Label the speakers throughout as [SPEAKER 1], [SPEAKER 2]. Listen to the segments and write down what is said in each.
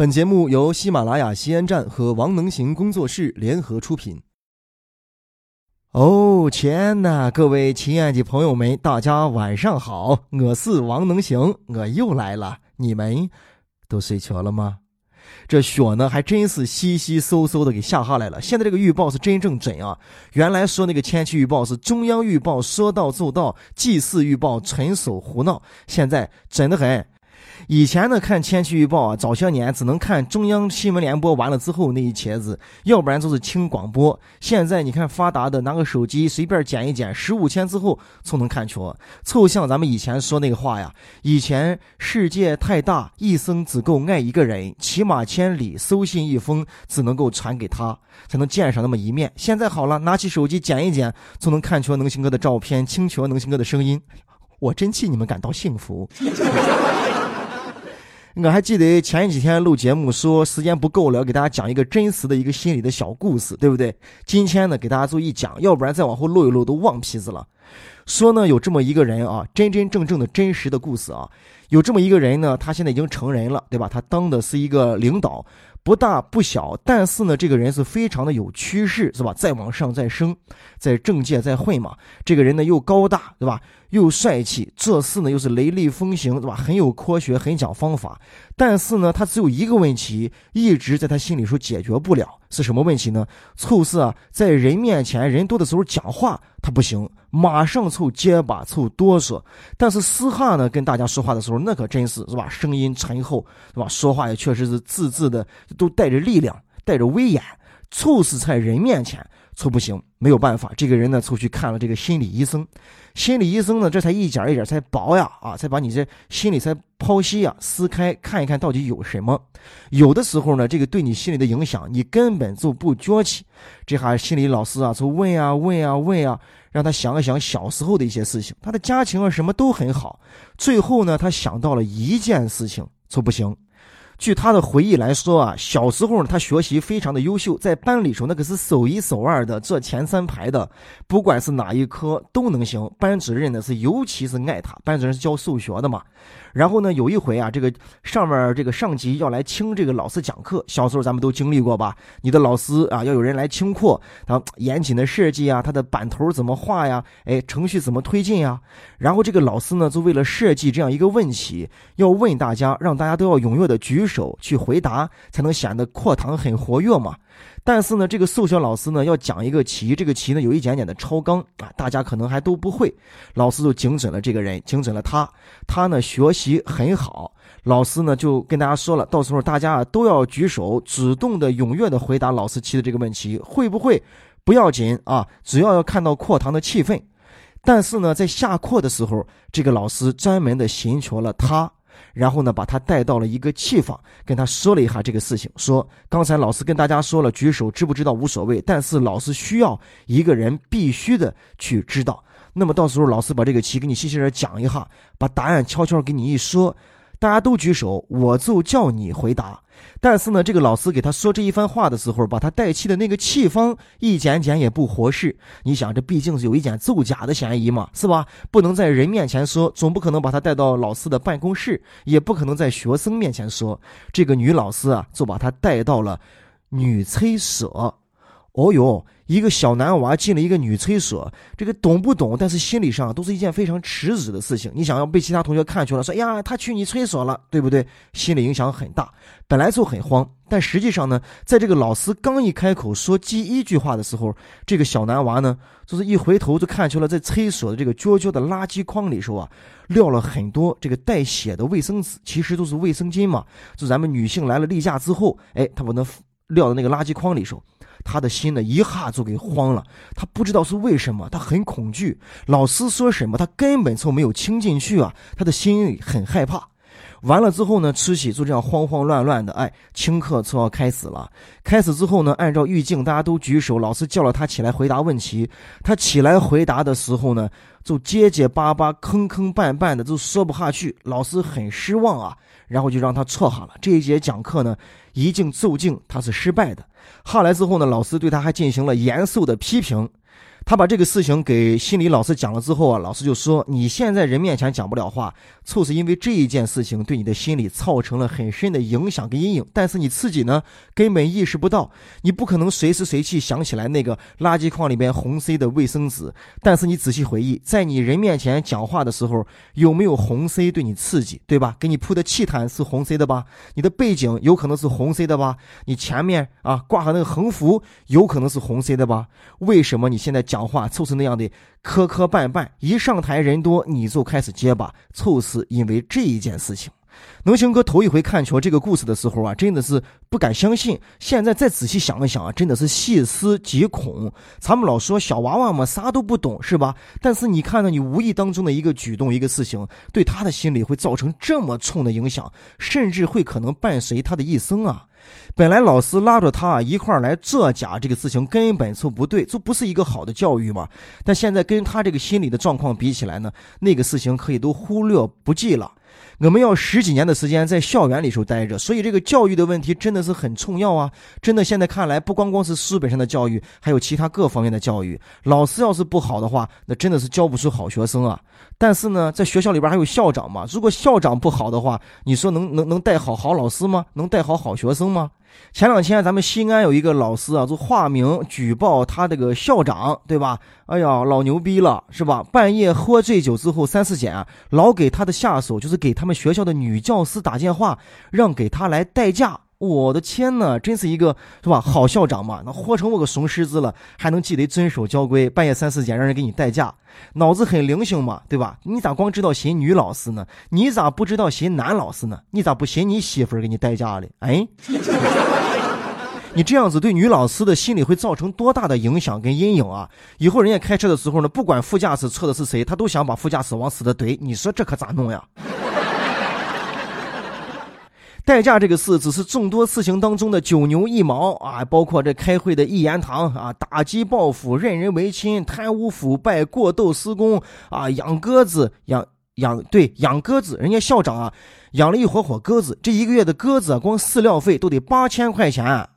[SPEAKER 1] 本节目由喜马拉雅西安站和王能行工作室联合出品。哦天哪，各位亲爱的朋友们，大家晚上好，我是王能行，我又来了。你们都睡着了吗？这雪呢，还真是稀稀嗖嗖的给下下来了。现在这个预报是真正准啊！原来说那个天气预报是中央预报，说到做到，祭祀预报纯属胡闹。现在准的很。以前呢，看天气预报啊，早些年只能看中央新闻联播完了之后那一帖子，要不然就是听广播。现在你看发达的，拿个手机随便剪一剪，十五天之后就能看全。凑像咱们以前说那个话呀，以前世界太大，一生只够爱一个人，骑马千里，收信一封，只能够传给他，才能见上那么一面。现在好了，拿起手机剪一剪，就能看全能行哥的照片，听全能行哥的声音。我真替你们感到幸福。我还记得前几天录节目说时间不够了，要给大家讲一个真实的一个心理的小故事，对不对？今天呢，给大家做一讲，要不然再往后录一录都忘皮子了。说呢，有这么一个人啊，真真正正的真实的故事啊，有这么一个人呢，他现在已经成人了，对吧？他当的是一个领导。不大不小，但是呢，这个人是非常的有趋势，是吧？再往上再升，在政界再混嘛。这个人呢又高大，对吧？又帅气，做事呢又是雷厉风行，对吧？很有科学，很讲方法。但是呢，他只有一个问题，一直在他心里说解决不了，是什么问题呢？凑是啊，在人面前人多的时候讲话他不行，马上凑结巴，凑哆嗦。但是思汉呢，跟大家说话的时候，那可真是是吧？声音沉厚，是吧？说话也确实是字字的都带着力量，带着威严。猝死在人面前猝不行，没有办法。这个人呢，凑去看了这个心理医生。心理医生呢，这才一点一点才薄呀，啊，才把你这心理才剖析呀、撕开，看一看到底有什么。有的时候呢，这个对你心里的影响，你根本就不觉起。这哈心理老师啊，就问啊问啊问啊，让他想一想小时候的一些事情。他的家庭啊什么都很好，最后呢，他想到了一件事情，就不行。据他的回忆来说啊，小时候呢，他学习非常的优秀，在班里头那可是数一数二的，坐前三排的，不管是哪一科都能行。班主任呢是尤其是爱他，班主任是教数学的嘛。然后呢，有一回啊，这个上面这个上级要来听这个老师讲课，小时候咱们都经历过吧？你的老师啊，要有人来听课，他严谨的设计啊，他的板头怎么画呀？哎，程序怎么推进呀？然后这个老师呢，就为了设计这样一个问题，要问大家，让大家都要踊跃的举手去回答，才能显得课堂很活跃嘛。但是呢，这个数学老师呢要讲一个题，这个题呢有一点点的超纲啊，大家可能还都不会。老师就精准了这个人，精准了他。他呢学习很好，老师呢就跟大家说了，到时候大家啊都要举手，主动的、踊跃的回答老师提的这个问题。会不会不要紧啊，只要要看到课堂的气氛。但是呢，在下课的时候，这个老师专门的寻求了他。然后呢，把他带到了一个气房，跟他说了一下这个事情，说刚才老师跟大家说了，举手知不知道无所谓，但是老师需要一个人必须的去知道。那么到时候老师把这个题给你细细的讲一下，把答案悄悄给你一说。大家都举手，我就叫你回答。但是呢，这个老师给他说这一番话的时候，把他带气的那个气方一点点也不合适。你想，这毕竟是有一点奏假的嫌疑嘛，是吧？不能在人面前说，总不可能把他带到老师的办公室，也不可能在学生面前说。这个女老师啊，就把他带到了女厕所。哦哟，一个小男娃进了一个女厕所，这个懂不懂？但是心理上都是一件非常耻辱的事情。你想要被其他同学看出来，说呀，他去女厕所了，对不对？心理影响很大，本来就很慌。但实际上呢，在这个老师刚一开口说第一句话的时候，这个小男娃呢，就是一回头就看出了在厕所的这个角角的垃圾筐里头啊，撂了很多这个带血的卫生纸，其实都是卫生巾嘛。就咱们女性来了例假之后，哎，他把那撂到那个垃圾筐里头。他的心呢，一下就给慌了。他不知道是为什么，他很恐惧。老师说什么，他根本就没有听进去啊。他的心里很害怕。完了之后呢，慈禧就这样慌慌乱乱的。哎，听课就要开始了。开始之后呢，按照预镜，大家都举手。老师叫了他起来回答问题。他起来回答的时候呢，就结结巴巴、坑坑绊绊的，就说不下去。老师很失望啊，然后就让他坐下了。这一节讲课呢，一镜奏镜，他是失败的。下来之后呢，老师对他还进行了严肃的批评。他把这个事情给心理老师讲了之后啊，老师就说：“你现在人面前讲不了话，就是因为这一件事情对你的心理造成了很深的影响跟阴影。但是你自己呢，根本意识不到，你不可能随时随地想起来那个垃圾筐里边红色的卫生纸。但是你仔细回忆，在你人面前讲话的时候，有没有红色对你刺激，对吧？给你铺的气毯是红色的吧？你的背景有可能是红色的吧？你前面啊挂上那个横幅有可能是红色的吧？为什么你现在讲？”话就是那样的磕磕绊绊，一上台人多你就开始结巴，就是因为这一件事情。能行哥头一回看全这个故事的时候啊，真的是不敢相信。现在再仔细想一想啊，真的是细思极恐。咱们老说小娃娃嘛，啥都不懂是吧？但是你看到你无意当中的一个举动、一个事情，对他的心理会造成这么重的影响，甚至会可能伴随他的一生啊。本来老师拉着他一块儿来作假，这个事情根本就不对，这不是一个好的教育嘛。但现在跟他这个心理的状况比起来呢，那个事情可以都忽略不计了。我们要十几年的时间在校园里头待着，所以这个教育的问题真的是很重要啊！真的，现在看来不光光是书本上的教育，还有其他各方面的教育。老师要是不好的话，那真的是教不出好学生啊！但是呢，在学校里边还有校长嘛，如果校长不好的话，你说能能能带好好老师吗？能带好好学生吗？前两天咱们西安有一个老师啊，就化名举报他这个校长，对吧？哎呀，老牛逼了，是吧？半夜喝醉酒之后三四点，老给他的下属，就是给他们学校的女教师打电话，让给他来代驾。我的天呐，真是一个是吧？好校长嘛，那活成我个怂狮子了，还能记得遵守交规，半夜三四点让人给你代驾，脑子很灵性嘛，对吧？你咋光知道寻女老师呢？你咋不知道寻男老师呢？你咋不寻你媳妇儿给你代驾嘞？哎，你这样子对女老师的心理会造成多大的影响跟阴影啊？以后人家开车的时候呢，不管副驾驶坐的是谁，他都想把副驾驶往死的怼。你说这可咋弄呀？代驾这个事只是众多事情当中的九牛一毛啊，包括这开会的一言堂啊，打击报复、任人唯亲、贪污腐败、过斗施工啊，养鸽子、养养对养鸽子，人家校长啊养了一伙伙鸽子，这一个月的鸽子啊光饲料费都得八千块钱啊！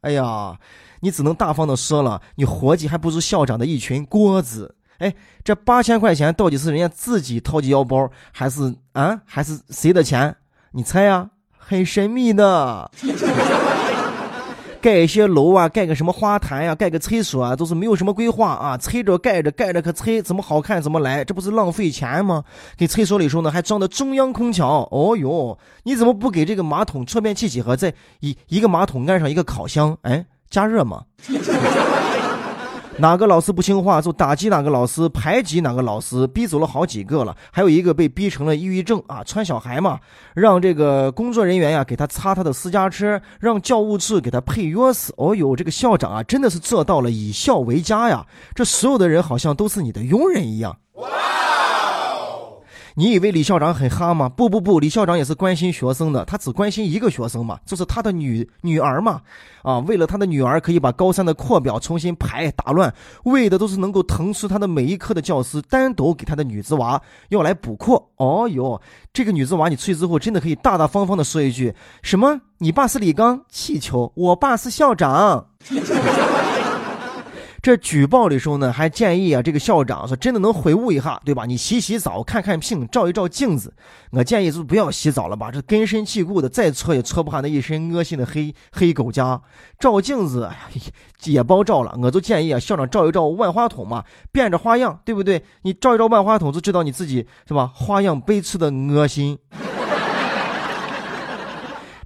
[SPEAKER 1] 哎呀，你只能大方的说了，你伙计还不如校长的一群鸽子。哎，这八千块钱到底是人家自己掏起腰包，还是啊，还是谁的钱？你猜呀？很神秘的，盖一些楼啊，盖个什么花坛呀，盖个厕所啊，都是没有什么规划啊，拆着盖着，盖着可拆，怎么好看怎么来，这不是浪费钱吗？给厕所里头呢还装的中央空调，哦哟，你怎么不给这个马桶错变器几何，在一一个马桶安上一个烤箱，哎，加热吗？哪个老师不听话就打击哪个老师，排挤哪个老师，逼走了好几个了，还有一个被逼成了抑郁症啊！穿小孩嘛，让这个工作人员呀给他擦他的私家车，让教务处给他配钥匙。哦呦，这个校长啊，真的是做到了以校为家呀！这所有的人好像都是你的佣人一样。你以为李校长很哈吗？不不不，李校长也是关心学生的，他只关心一个学生嘛，就是他的女女儿嘛。啊，为了他的女儿可以把高三的课表重新排打乱，为的都是能够腾出他的每一科的教师，单独给他的女子娃要来补课。哦哟，这个女子娃你出去之后，真的可以大大方方的说一句：什么？你爸是李刚？气球？我爸是校长。这举报的时候呢，还建议啊，这个校长说真的能悔悟一下，对吧？你洗洗澡，看看病，照一照镜子。我建议就不要洗澡了吧，这根深蒂固的，再搓也搓不下那一身恶心的黑黑狗痂。照镜子，哎呀，也包照了。我就建议啊，校长照一照万花筒嘛，变着花样，对不对？你照一照万花筒，就知道你自己是吧？花样悲催的恶心。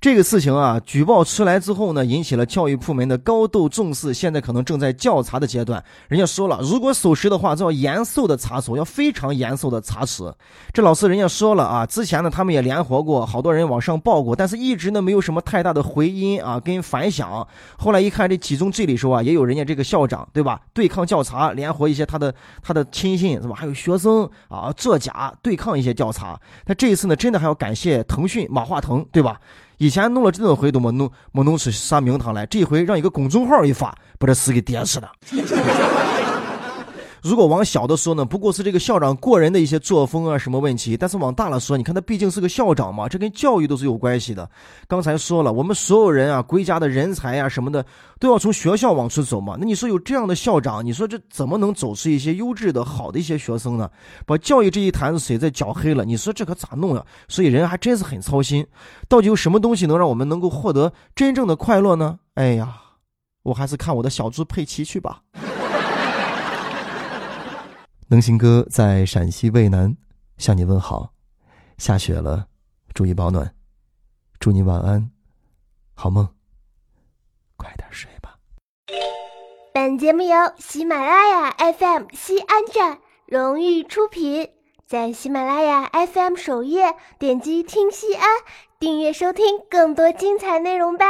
[SPEAKER 1] 这个事情啊，举报出来之后呢，引起了教育部门的高度重视，现在可能正在调查的阶段。人家说了，如果属实的话，就要严肃的查处，要非常严肃的查处。这老师人家说了啊，之前呢他们也联合过，好多人往上报过，但是一直呢没有什么太大的回音啊，跟反响。后来一看这几宗罪里说啊，也有人家这个校长对吧，对抗调查，联合一些他的他的亲信是吧，还有学生啊作假对抗一些调查。那这一次呢，真的还要感谢腾讯马化腾对吧？以前弄了这么回都没弄没弄出啥名堂来，这回让一个公众号一发，把这事给点死了。如果往小的说呢，不过是这个校长个人的一些作风啊，什么问题？但是往大了说，你看他毕竟是个校长嘛，这跟教育都是有关系的。刚才说了，我们所有人啊，国家的人才啊什么的，都要从学校往出走嘛。那你说有这样的校长，你说这怎么能走出一些优质的好的一些学生呢？把教育这一潭子水再搅黑了，你说这可咋弄呀？所以人还真是很操心，到底有什么东西能让我们能够获得真正的快乐呢？哎呀，我还是看我的小猪佩奇去吧。能行哥在陕西渭南向你问好，下雪了，注意保暖，祝你晚安，好梦，快点睡吧。
[SPEAKER 2] 本节目由喜马拉雅 FM 西安站荣誉出品，在喜马拉雅 FM 首页点击听西安，订阅收听更多精彩内容吧。